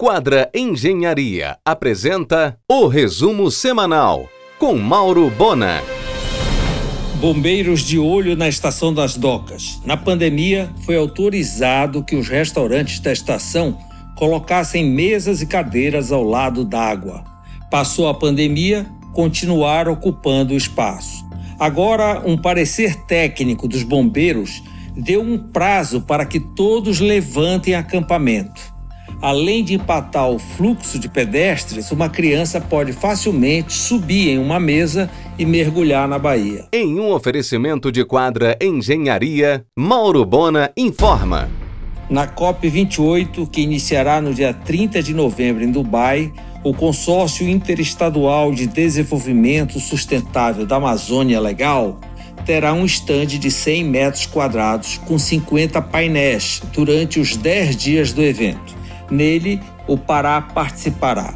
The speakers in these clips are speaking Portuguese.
Quadra Engenharia apresenta o resumo semanal com Mauro Bona. Bombeiros de olho na estação das docas. Na pandemia, foi autorizado que os restaurantes da estação colocassem mesas e cadeiras ao lado d'água. Passou a pandemia, continuaram ocupando o espaço. Agora, um parecer técnico dos bombeiros deu um prazo para que todos levantem acampamento. Além de empatar o fluxo de pedestres, uma criança pode facilmente subir em uma mesa e mergulhar na baía. Em um oferecimento de quadra Engenharia, Mauro Bona informa. Na COP28, que iniciará no dia 30 de novembro em Dubai, o Consórcio Interestadual de Desenvolvimento Sustentável da Amazônia Legal terá um estande de 100 metros quadrados com 50 painéis durante os 10 dias do evento. Nele, o Pará participará.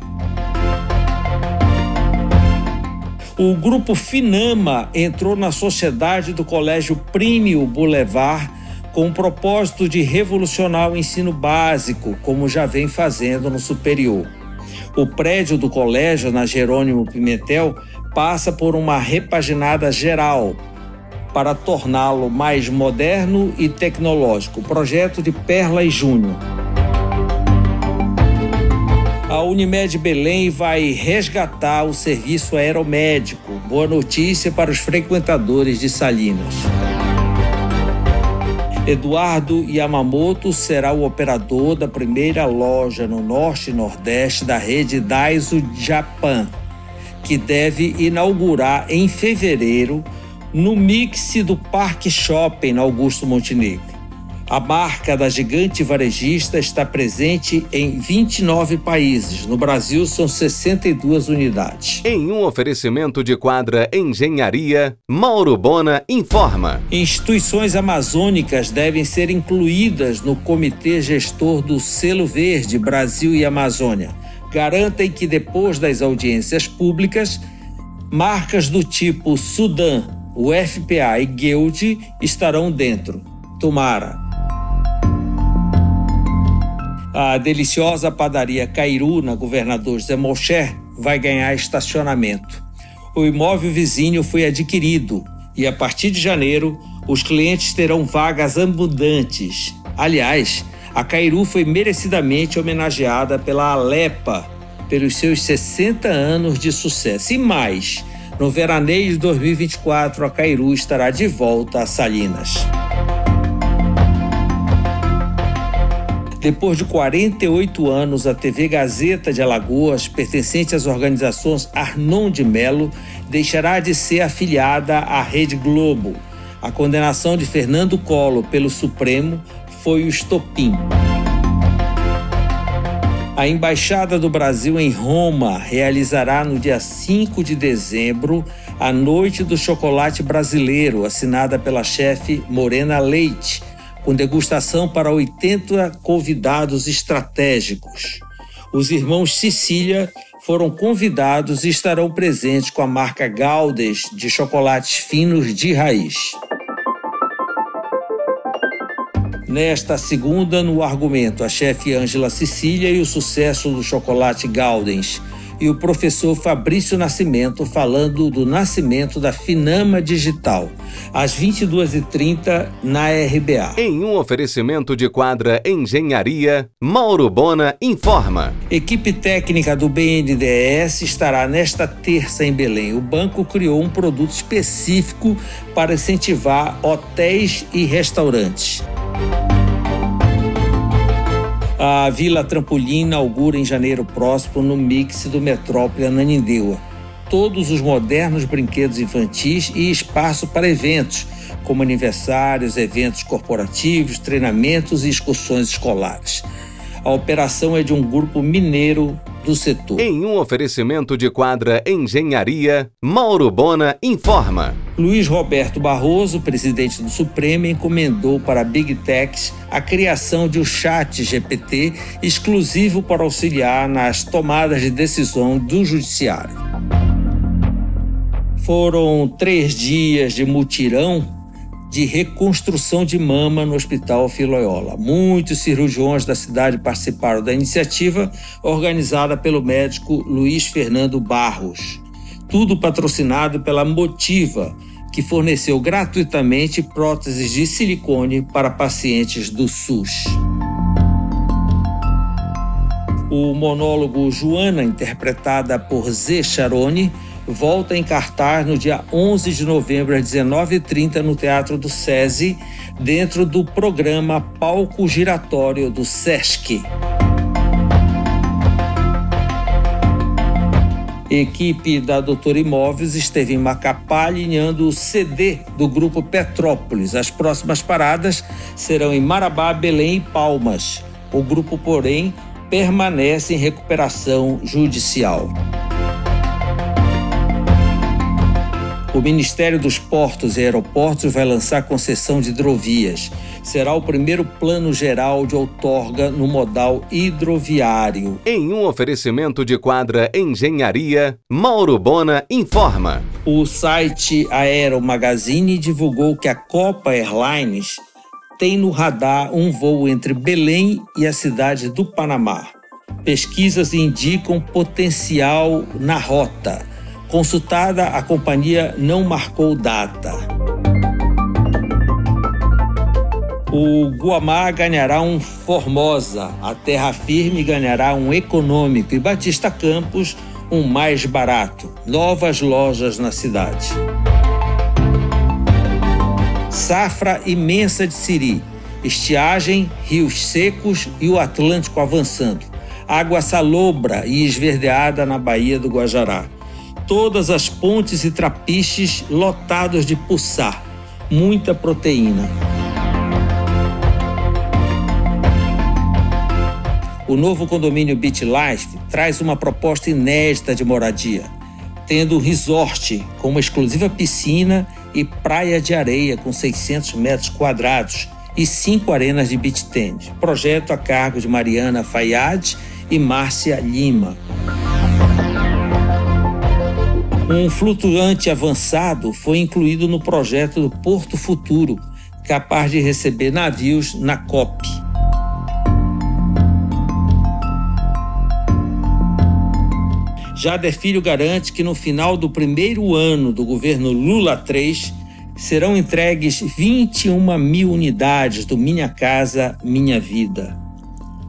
O grupo Finama entrou na sociedade do Colégio Prímio Boulevard com o propósito de revolucionar o ensino básico, como já vem fazendo no superior. O prédio do colégio, na Jerônimo Pimentel, passa por uma repaginada geral para torná-lo mais moderno e tecnológico. Projeto de Perla e Júnior. A Unimed Belém vai resgatar o serviço aeromédico. Boa notícia para os frequentadores de Salinas. Eduardo Yamamoto será o operador da primeira loja no norte e nordeste da rede Daiso Japan, que deve inaugurar em fevereiro no mix do Parque Shopping Augusto Montenegro. A marca da gigante varejista está presente em 29 países. No Brasil, são 62 unidades. Em um oferecimento de quadra Engenharia, Mauro Bona informa. Instituições amazônicas devem ser incluídas no Comitê Gestor do Selo Verde Brasil e Amazônia. Garantem que, depois das audiências públicas, marcas do tipo Sudã, o FPA e Guild estarão dentro. Tomara. A deliciosa padaria Cairu, na Governador José Molcher, vai ganhar estacionamento. O imóvel vizinho foi adquirido e, a partir de janeiro, os clientes terão vagas abundantes. Aliás, a Cairu foi merecidamente homenageada pela Alepa pelos seus 60 anos de sucesso. E mais, no veraneio de 2024, a Cairu estará de volta a Salinas. Depois de 48 anos, a TV Gazeta de Alagoas, pertencente às organizações Arnon de Melo, deixará de ser afiliada à Rede Globo. A condenação de Fernando Collor pelo Supremo foi o estopim. A Embaixada do Brasil em Roma realizará no dia 5 de dezembro a Noite do Chocolate Brasileiro, assinada pela chefe Morena Leite com degustação para 80 convidados estratégicos. Os irmãos Sicília foram convidados e estarão presentes com a marca Galdes de chocolates finos de raiz. Nesta segunda, no argumento, a chefe Ângela Sicília e o sucesso do chocolate Galdens e o professor Fabrício Nascimento falando do nascimento da Finama Digital, às 22h30 na RBA. Em um oferecimento de quadra Engenharia, Mauro Bona informa. Equipe técnica do BNDES estará nesta terça em Belém. O banco criou um produto específico para incentivar hotéis e restaurantes. A Vila Trampolim inaugura em janeiro próximo no mix do Metrópole Ananindeua. Todos os modernos brinquedos infantis e espaço para eventos, como aniversários, eventos corporativos, treinamentos e excursões escolares. A operação é de um grupo mineiro do setor. Em um oferecimento de quadra Engenharia, Mauro Bona informa. Luiz Roberto Barroso, presidente do Supremo, encomendou para a Big Techs a criação de um chat GPT exclusivo para auxiliar nas tomadas de decisão do Judiciário. Foram três dias de mutirão de reconstrução de mama no Hospital Filoiola. Muitos cirurgiões da cidade participaram da iniciativa organizada pelo médico Luiz Fernando Barros. Tudo patrocinado pela Motiva, que forneceu gratuitamente próteses de silicone para pacientes do SUS. O monólogo Joana, interpretada por Zé Charone, volta em cartaz no dia 11 de novembro às 19h30 no Teatro do SESI, dentro do programa Palco Giratório do SESC. Equipe da Doutora Imóveis esteve em Macapá alinhando o CD do grupo Petrópolis. As próximas paradas serão em Marabá, Belém e Palmas. O grupo, porém, permanece em recuperação judicial. O Ministério dos Portos e Aeroportos vai lançar concessão de hidrovias. Será o primeiro plano geral de outorga no modal hidroviário. Em um oferecimento de quadra Engenharia, Mauro Bona informa. O site Aero Magazine divulgou que a Copa Airlines tem no radar um voo entre Belém e a cidade do Panamá. Pesquisas indicam potencial na rota Consultada, a companhia não marcou data. O Guamá ganhará um Formosa, a Terra Firme ganhará um Econômico e Batista Campos um mais barato. Novas lojas na cidade. Safra imensa de Siri. Estiagem, rios secos e o Atlântico avançando. Água salobra e esverdeada na Baía do Guajará todas as pontes e trapiches lotados de pulsar, muita proteína. O novo condomínio Beach Life traz uma proposta inédita de moradia, tendo um resort com uma exclusiva piscina e praia de areia com 600 metros quadrados e cinco arenas de beach tennis. Projeto a cargo de Mariana Fayad e Márcia Lima. Um flutuante avançado foi incluído no projeto do Porto Futuro, capaz de receber navios na COP. Jader Filho garante que no final do primeiro ano do governo Lula III serão entregues 21 mil unidades do Minha Casa Minha Vida.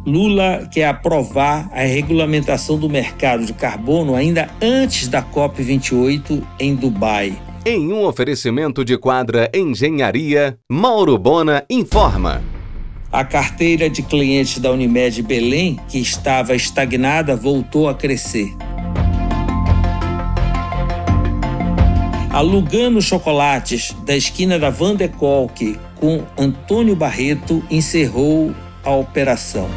Lula quer aprovar a regulamentação do mercado de carbono ainda antes da COP28 em Dubai. Em um oferecimento de quadra Engenharia, Mauro Bona informa. A carteira de clientes da Unimed Belém, que estava estagnada, voltou a crescer. A Lugano Chocolates, da esquina da Van de Kolk, com Antônio Barreto, encerrou a operação.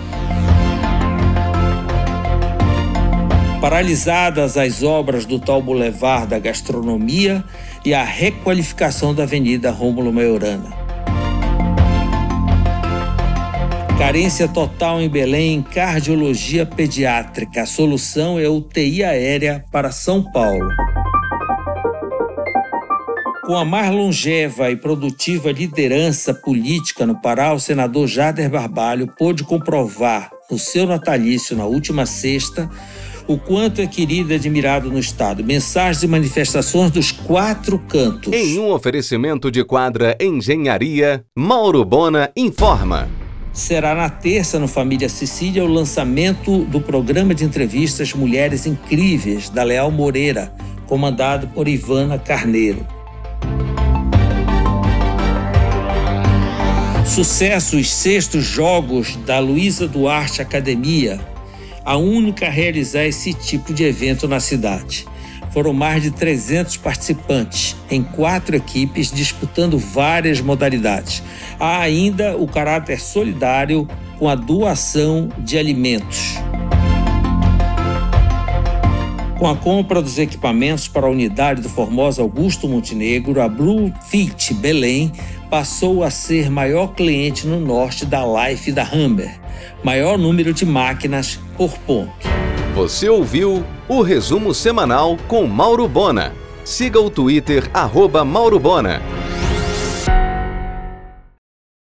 Paralisadas as obras do tal Boulevard da Gastronomia e a requalificação da Avenida Rômulo Maiorana. Carência total em Belém em cardiologia pediátrica. A solução é UTI aérea para São Paulo. Com a mais longeva e produtiva liderança política no Pará, o senador Jader Barbalho pôde comprovar no seu natalício na última sexta o quanto é querido e admirado no Estado. Mensagens e manifestações dos quatro cantos. Em um oferecimento de quadra Engenharia, Mauro Bona informa. Será na terça, no Família Sicília, o lançamento do programa de entrevistas Mulheres Incríveis, da Leal Moreira, comandado por Ivana Carneiro. Sucesso os sextos jogos da Luísa Duarte Academia, a única a realizar esse tipo de evento na cidade. Foram mais de 300 participantes em quatro equipes disputando várias modalidades. Há ainda o caráter solidário com a doação de alimentos. Com a compra dos equipamentos para a unidade do Formosa Augusto Montenegro, a Blue Fit Belém passou a ser maior cliente no norte da Life da Humber, maior número de máquinas por ponto. Você ouviu o resumo semanal com Mauro Bona. Siga o Twitter arroba Mauro Bona.